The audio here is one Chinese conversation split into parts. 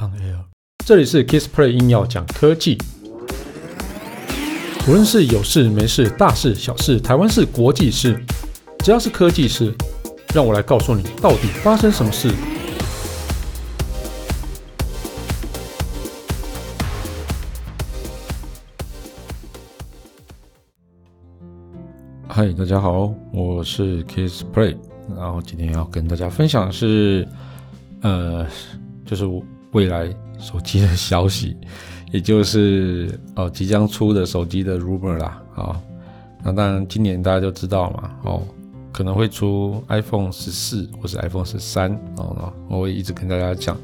On Air，这里是 Kissplay 硬要讲科技，无论是有事没事、大事小事、台湾事、国际事，只要是科技事，让我来告诉你到底发生什么事。嗨，大家好，我是 Kissplay，然后今天要跟大家分享的是，呃，就是我。未来手机的消息，也就是哦即将出的手机的 rumor 啦，啊，那当然今年大家就知道嘛，哦可能会出 iPhone 十四或是 iPhone 十三哦，我会一直跟大家讲，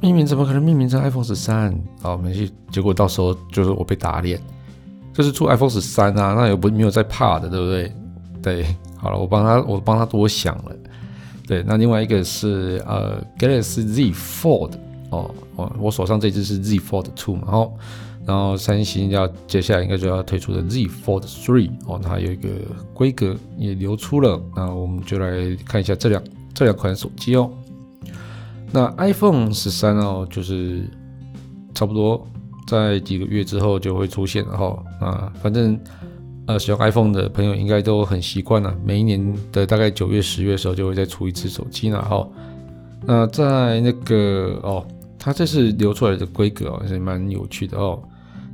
命名怎么可能命名成 iPhone 十三？哦，没事，结果到时候就是我被打脸，就是出 iPhone 十三啊，那也不没有在怕的，对不对？对，好了，我帮他我帮他多想了，对，那另外一个是呃 Galaxy Z Fold。哦哦，我手上这支是 Z Fold 2嘛，然后然后三星要接下来应该就要推出的 Z Fold 3哦，它有一个规格也流出了，那我们就来看一下这两这两款手机哦。那 iPhone 十三哦，就是差不多在几个月之后就会出现了哈。那反正呃使用 iPhone 的朋友应该都很习惯了，每一年的大概九月十月的时候就会再出一次手机了哈。那在那个哦。它这是流出来的规格哦，也蛮有趣的哦。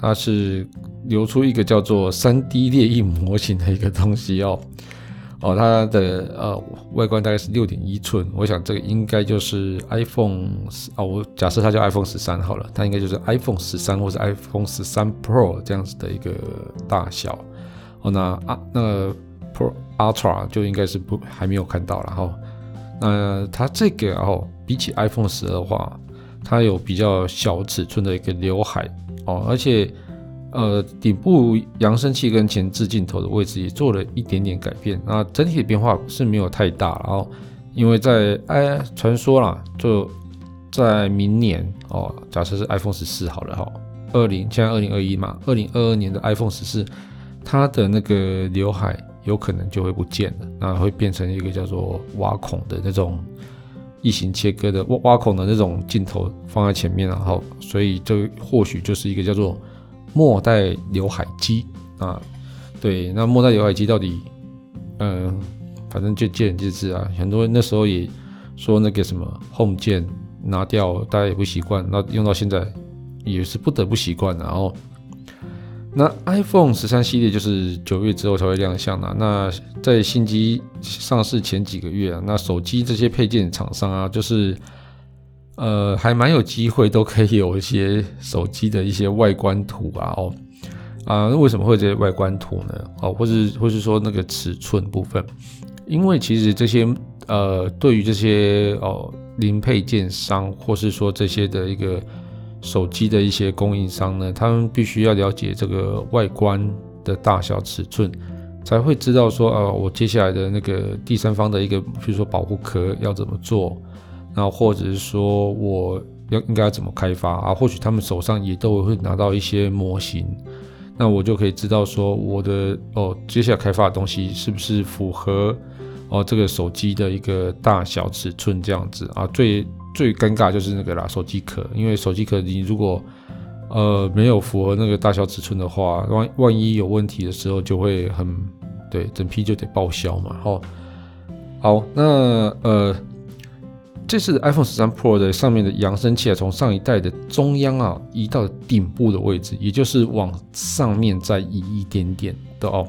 它是流出一个叫做三 D 列印模型的一个东西哦。哦，它的呃外观大概是六点一寸，我想这个应该就是 iPhone 哦，我假设它叫 iPhone 十三好了，它应该就是 iPhone 十三或者 iPhone 十三 Pro 这样子的一个大小。哦，那啊那 Pro Ultra 就应该是不还没有看到了哈。那它这个哦，比起 iPhone 十二的话。它有比较小尺寸的一个刘海哦，而且呃顶部扬声器跟前置镜头的位置也做了一点点改变，那整体的变化是没有太大。然后因为在哎传说啦，就在明年哦，假设是 iPhone 十四好了哈，二零现在二零二一嘛，二零二二年的 iPhone 十四，它的那个刘海有可能就会不见了，那会变成一个叫做挖孔的那种。异形切割的挖挖孔的那种镜头放在前面，然后所以这或许就是一个叫做末代刘海机啊。对，那末代刘海机到底，嗯、反正就见仁见智啊。很多人那时候也说那个什么 Home 键拿掉，大家也不习惯，那用到现在也是不得不习惯，然后。那 iPhone 十三系列就是九月之后才会亮相啊。那在新机上市前几个月啊，那手机这些配件厂商啊，就是呃还蛮有机会都可以有一些手机的一些外观图啊哦啊，那为什么会这些外观图呢？哦，或是或是说那个尺寸部分，因为其实这些呃对于这些哦零配件商或是说这些的一个。手机的一些供应商呢，他们必须要了解这个外观的大小尺寸，才会知道说，啊，我接下来的那个第三方的一个，比如说保护壳要怎么做，然后或者是说我要应该要怎么开发啊？或许他们手上也都会拿到一些模型，那我就可以知道说，我的哦，接下来开发的东西是不是符合哦这个手机的一个大小尺寸这样子啊？最最尴尬就是那个啦，手机壳，因为手机壳你如果呃没有符合那个大小尺寸的话，万万一有问题的时候就会很对，整批就得报销嘛。好，好，那呃这次 iPhone 十三 Pro 的上面的扬声器啊，从上一代的中央啊移到顶部的位置，也就是往上面再移一点点的哦。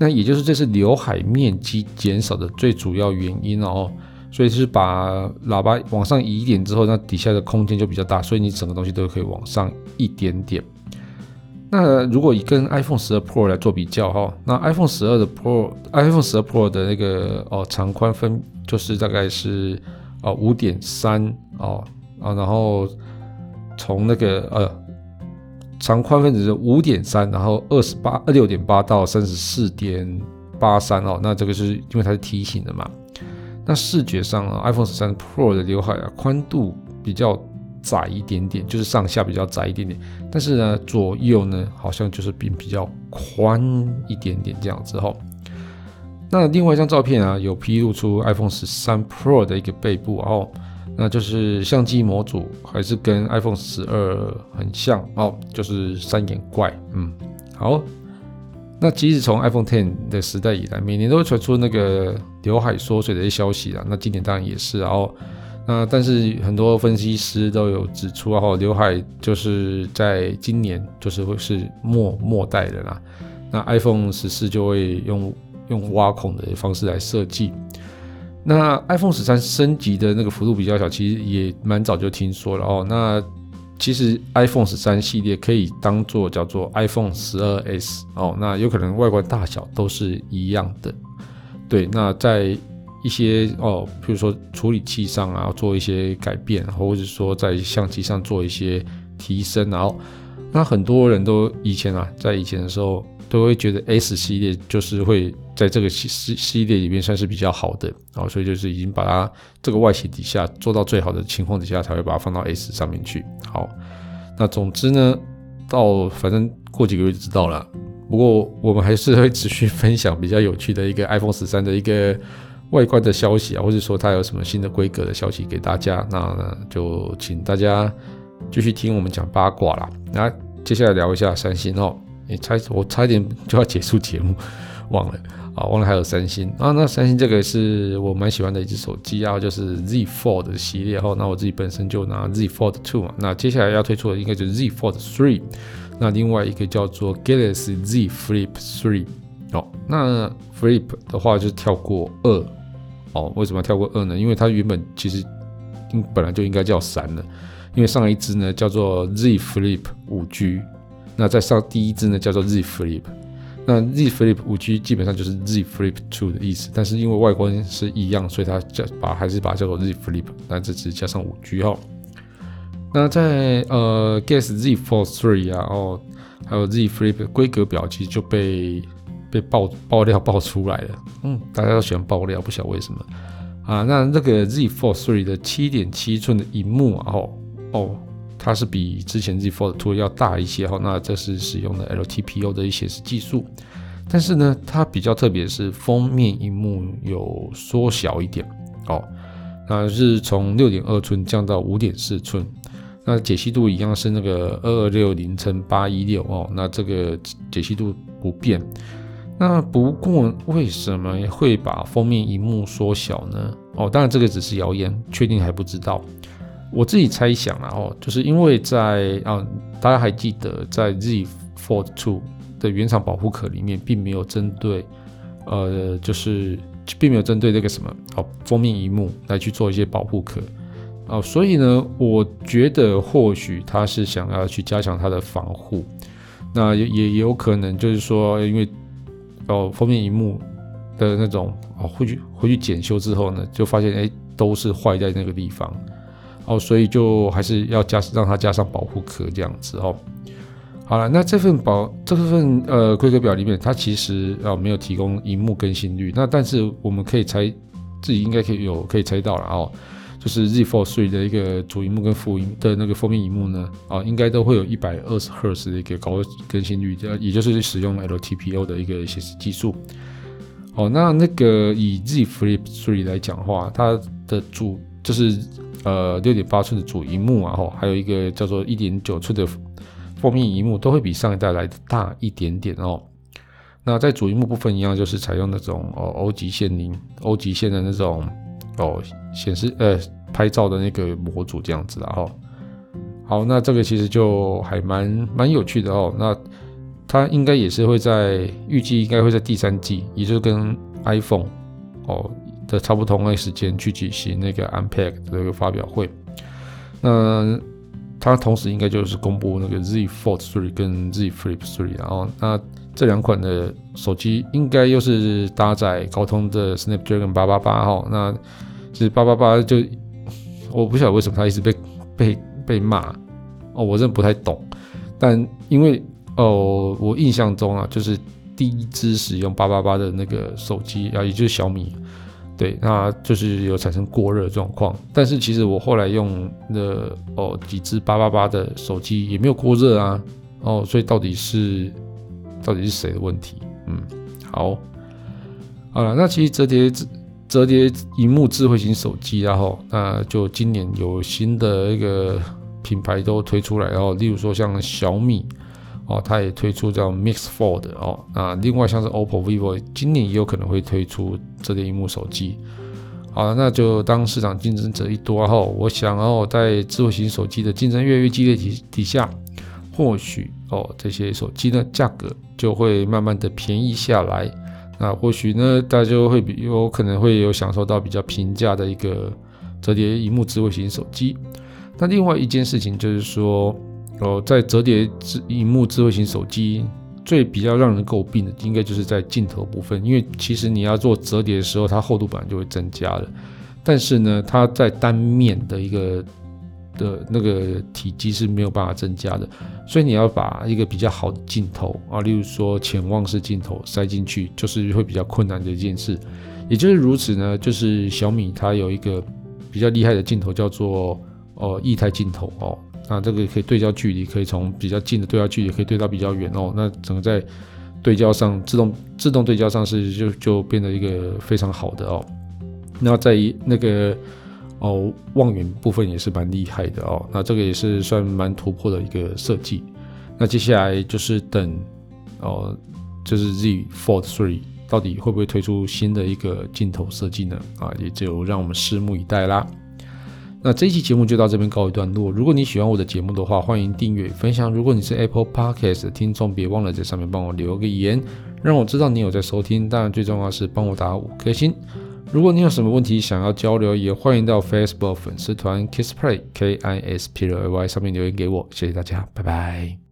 那也就是这是刘海面积减少的最主要原因哦。所以是把喇叭往上移一点之后，那底下的空间就比较大，所以你整个东西都可以往上一点点。那如果以跟 iPhone 十二 Pro 来做比较哈，那 iPhone 十二的 Pro，iPhone 十二 Pro 的那个哦长宽分就是大概是哦五点三哦啊，然后从那个呃长宽分只是五点三，然后二十八二六点八到三十四点八三哦，那这个是因为它是梯形的嘛。那视觉上啊，iPhone 十三 Pro 的刘海啊，宽度比较窄一点点，就是上下比较窄一点点。但是呢，左右呢，好像就是比比较宽一点点这样子哈。那另外一张照片啊，有披露出 iPhone 十三 Pro 的一个背部，哦那就是相机模组还是跟 iPhone 十二很像哦，就是三眼怪。嗯，好。那其实从 iPhone Ten 的时代以来，每年都会传出那个刘海缩水的一些消息啊。那今年当然也是，然后那但是很多分析师都有指出，然后刘海就是在今年就是会是末末代的啦。那 iPhone 十四就会用用挖孔的方式来设计。那 iPhone 十三升级的那个幅度比较小，其实也蛮早就听说了哦。那其实 iPhone 十三系列可以当做叫做 iPhone 十二 S 哦，那有可能外观大小都是一样的。对，那在一些哦，比如说处理器上啊，做一些改变，或者说在相机上做一些提升，然后那很多人都以前啊，在以前的时候都会觉得 S 系列就是会在这个系系系列里面算是比较好的哦，所以就是已经把它这个外形底下做到最好的情况底下，才会把它放到 S 上面去。好，那总之呢，到反正过几个月就知道了。不过我们还是会持续分享比较有趣的一个 iPhone 十三的一个外观的消息啊，或者说它有什么新的规格的消息给大家。那就请大家继续听我们讲八卦啦。那接下来聊一下三星哦，你差我差一点 就要结束节目，忘了。啊，忘了还有三星啊，那三星这个是我蛮喜欢的一只手机啊，就是 Z Fold 系列哈。那我自己本身就拿 Z Fold Two 嘛，那接下来要推出的应该就是 Z Fold Three，那另外一个叫做 Galaxy Z Flip Three 哦。那 Flip 的话就跳过二哦，为什么要跳过二呢？因为它原本其实本来就应该叫三了，因为上一支呢叫做 Z Flip 五 G，那再上第一支呢叫做 Z Flip。那 Z Flip 5G 基本上就是 Z Flip Two 的意思，但是因为外观是一样，所以它叫把还是把它叫做 Z Flip，那这只加上 5G 哈。那在呃 Guess Z Fold 3啊，哦，还有 Z Flip 规格表其实就被被爆爆料爆出来了，嗯，大家都喜欢爆料，不晓得为什么啊。那这个 Z Fold 3的7.7寸的荧幕啊，哦哦。它是比之前 Z Fold 2要大一些哈，那这是使用的 LTPO 的一些是技术，但是呢，它比较特别是封面荧幕有缩小一点哦，那是从六点二寸降到五点四寸，那解析度一样是那个二二六零乘八一六哦，那这个解析度不变，那不过为什么会把封面荧幕缩小呢？哦，当然这个只是谣言，确定还不知道。我自己猜想啊，哦，就是因为在啊，大家还记得在 Z Fold 2的原厂保护壳里面，并没有针对，呃，就是并没有针对这个什么哦封面荧幕来去做一些保护壳，哦，所以呢，我觉得或许他是想要去加强它的防护，那也也有可能就是说，因为哦封面荧幕的那种哦回去回去检修之后呢，就发现哎都是坏在那个地方。哦，所以就还是要加让它加上保护壳这样子哦。好了，那这份保这份呃规格表里面，它其实啊、没有提供荧幕更新率。那但是我们可以猜，自己应该可以有可以猜到了哦，就是 Z Fold 3的一个主荧幕跟副荧的那个封面荧幕呢，啊、应该都会有一百二十赫兹的一个高更新率，这也就是使用 LTPO 的一个显示技术。哦，那那个以 Z Flip 3来讲话，它的主就是。呃，六点八寸的主荧幕啊，吼，还有一个叫做一点九寸的封面荧幕，都会比上一代来的大一点点哦。那在主荧幕部分一样，就是采用那种哦欧极线零欧极线的那种哦显示呃拍照的那个模组这样子啊，吼。好，那这个其实就还蛮蛮有趣的哦。那它应该也是会在预计应该会在第三季，也就是跟 iPhone 哦。的差不多同一时间去举行那个 Unpack 的一个发表会，那它同时应该就是公布那个 Z Fold 3跟 Z Flip 3，然后那这两款的手机应该又是搭载高通的 Snapdragon 八八八哈，那其实八八八就我不晓得为什么它一直被被被骂哦，我真的不太懂，但因为哦我印象中啊，就是第一支使用八八八的那个手机啊，也就是小米。对，那就是有产生过热状况，但是其实我后来用的哦几支八八八的手机也没有过热啊，哦，所以到底是到底是谁的问题？嗯，好，好了，那其实折叠折叠荧幕智慧型手机，然后那就今年有新的一个品牌都推出来，然后例如说像小米哦，它也推出叫 Mix Fold 哦，那另外像是 OPPO、VIVO 今年也有可能会推出折叠荧幕手机。好了，那就当市场竞争者一多后，我想哦，在智慧型手机的竞争越来越激烈底底下，或许哦这些手机的价格就会慢慢的便宜下来。那或许呢，大家会比有可能会有享受到比较平价的一个折叠荧幕智慧型手机。那另外一件事情就是说，哦，在折叠智萤幕智慧型手机。最比较让人诟病的，应该就是在镜头部分，因为其实你要做折叠的时候，它厚度本来就会增加了，但是呢，它在单面的一个的那个体积是没有办法增加的，所以你要把一个比较好的镜头啊，例如说潜望式镜头塞进去，就是会比较困难的一件事。也就是如此呢，就是小米它有一个比较厉害的镜头，叫做呃液态镜头哦。那这个可以对焦距离，可以从比较近的对焦距离，可以对到比较远哦。那整个在对焦上，自动自动对焦上是就就变得一个非常好的哦。那在那个哦望远部分也是蛮厉害的哦。那这个也是算蛮突破的一个设计。那接下来就是等哦，就是 Z Fold 3到底会不会推出新的一个镜头设计呢？啊，也就让我们拭目以待啦。那这一期节目就到这边告一段落。如果你喜欢我的节目的话，欢迎订阅分享。如果你是 Apple Podcast 的听众，别忘了在上面帮我留个言，让我知道你有在收听。当然，最重要是帮我打五颗星。如果你有什么问题想要交流，也欢迎到 Facebook 粉丝团 Kisplay K I S P L A Y 上面留言给我。谢谢大家，拜拜。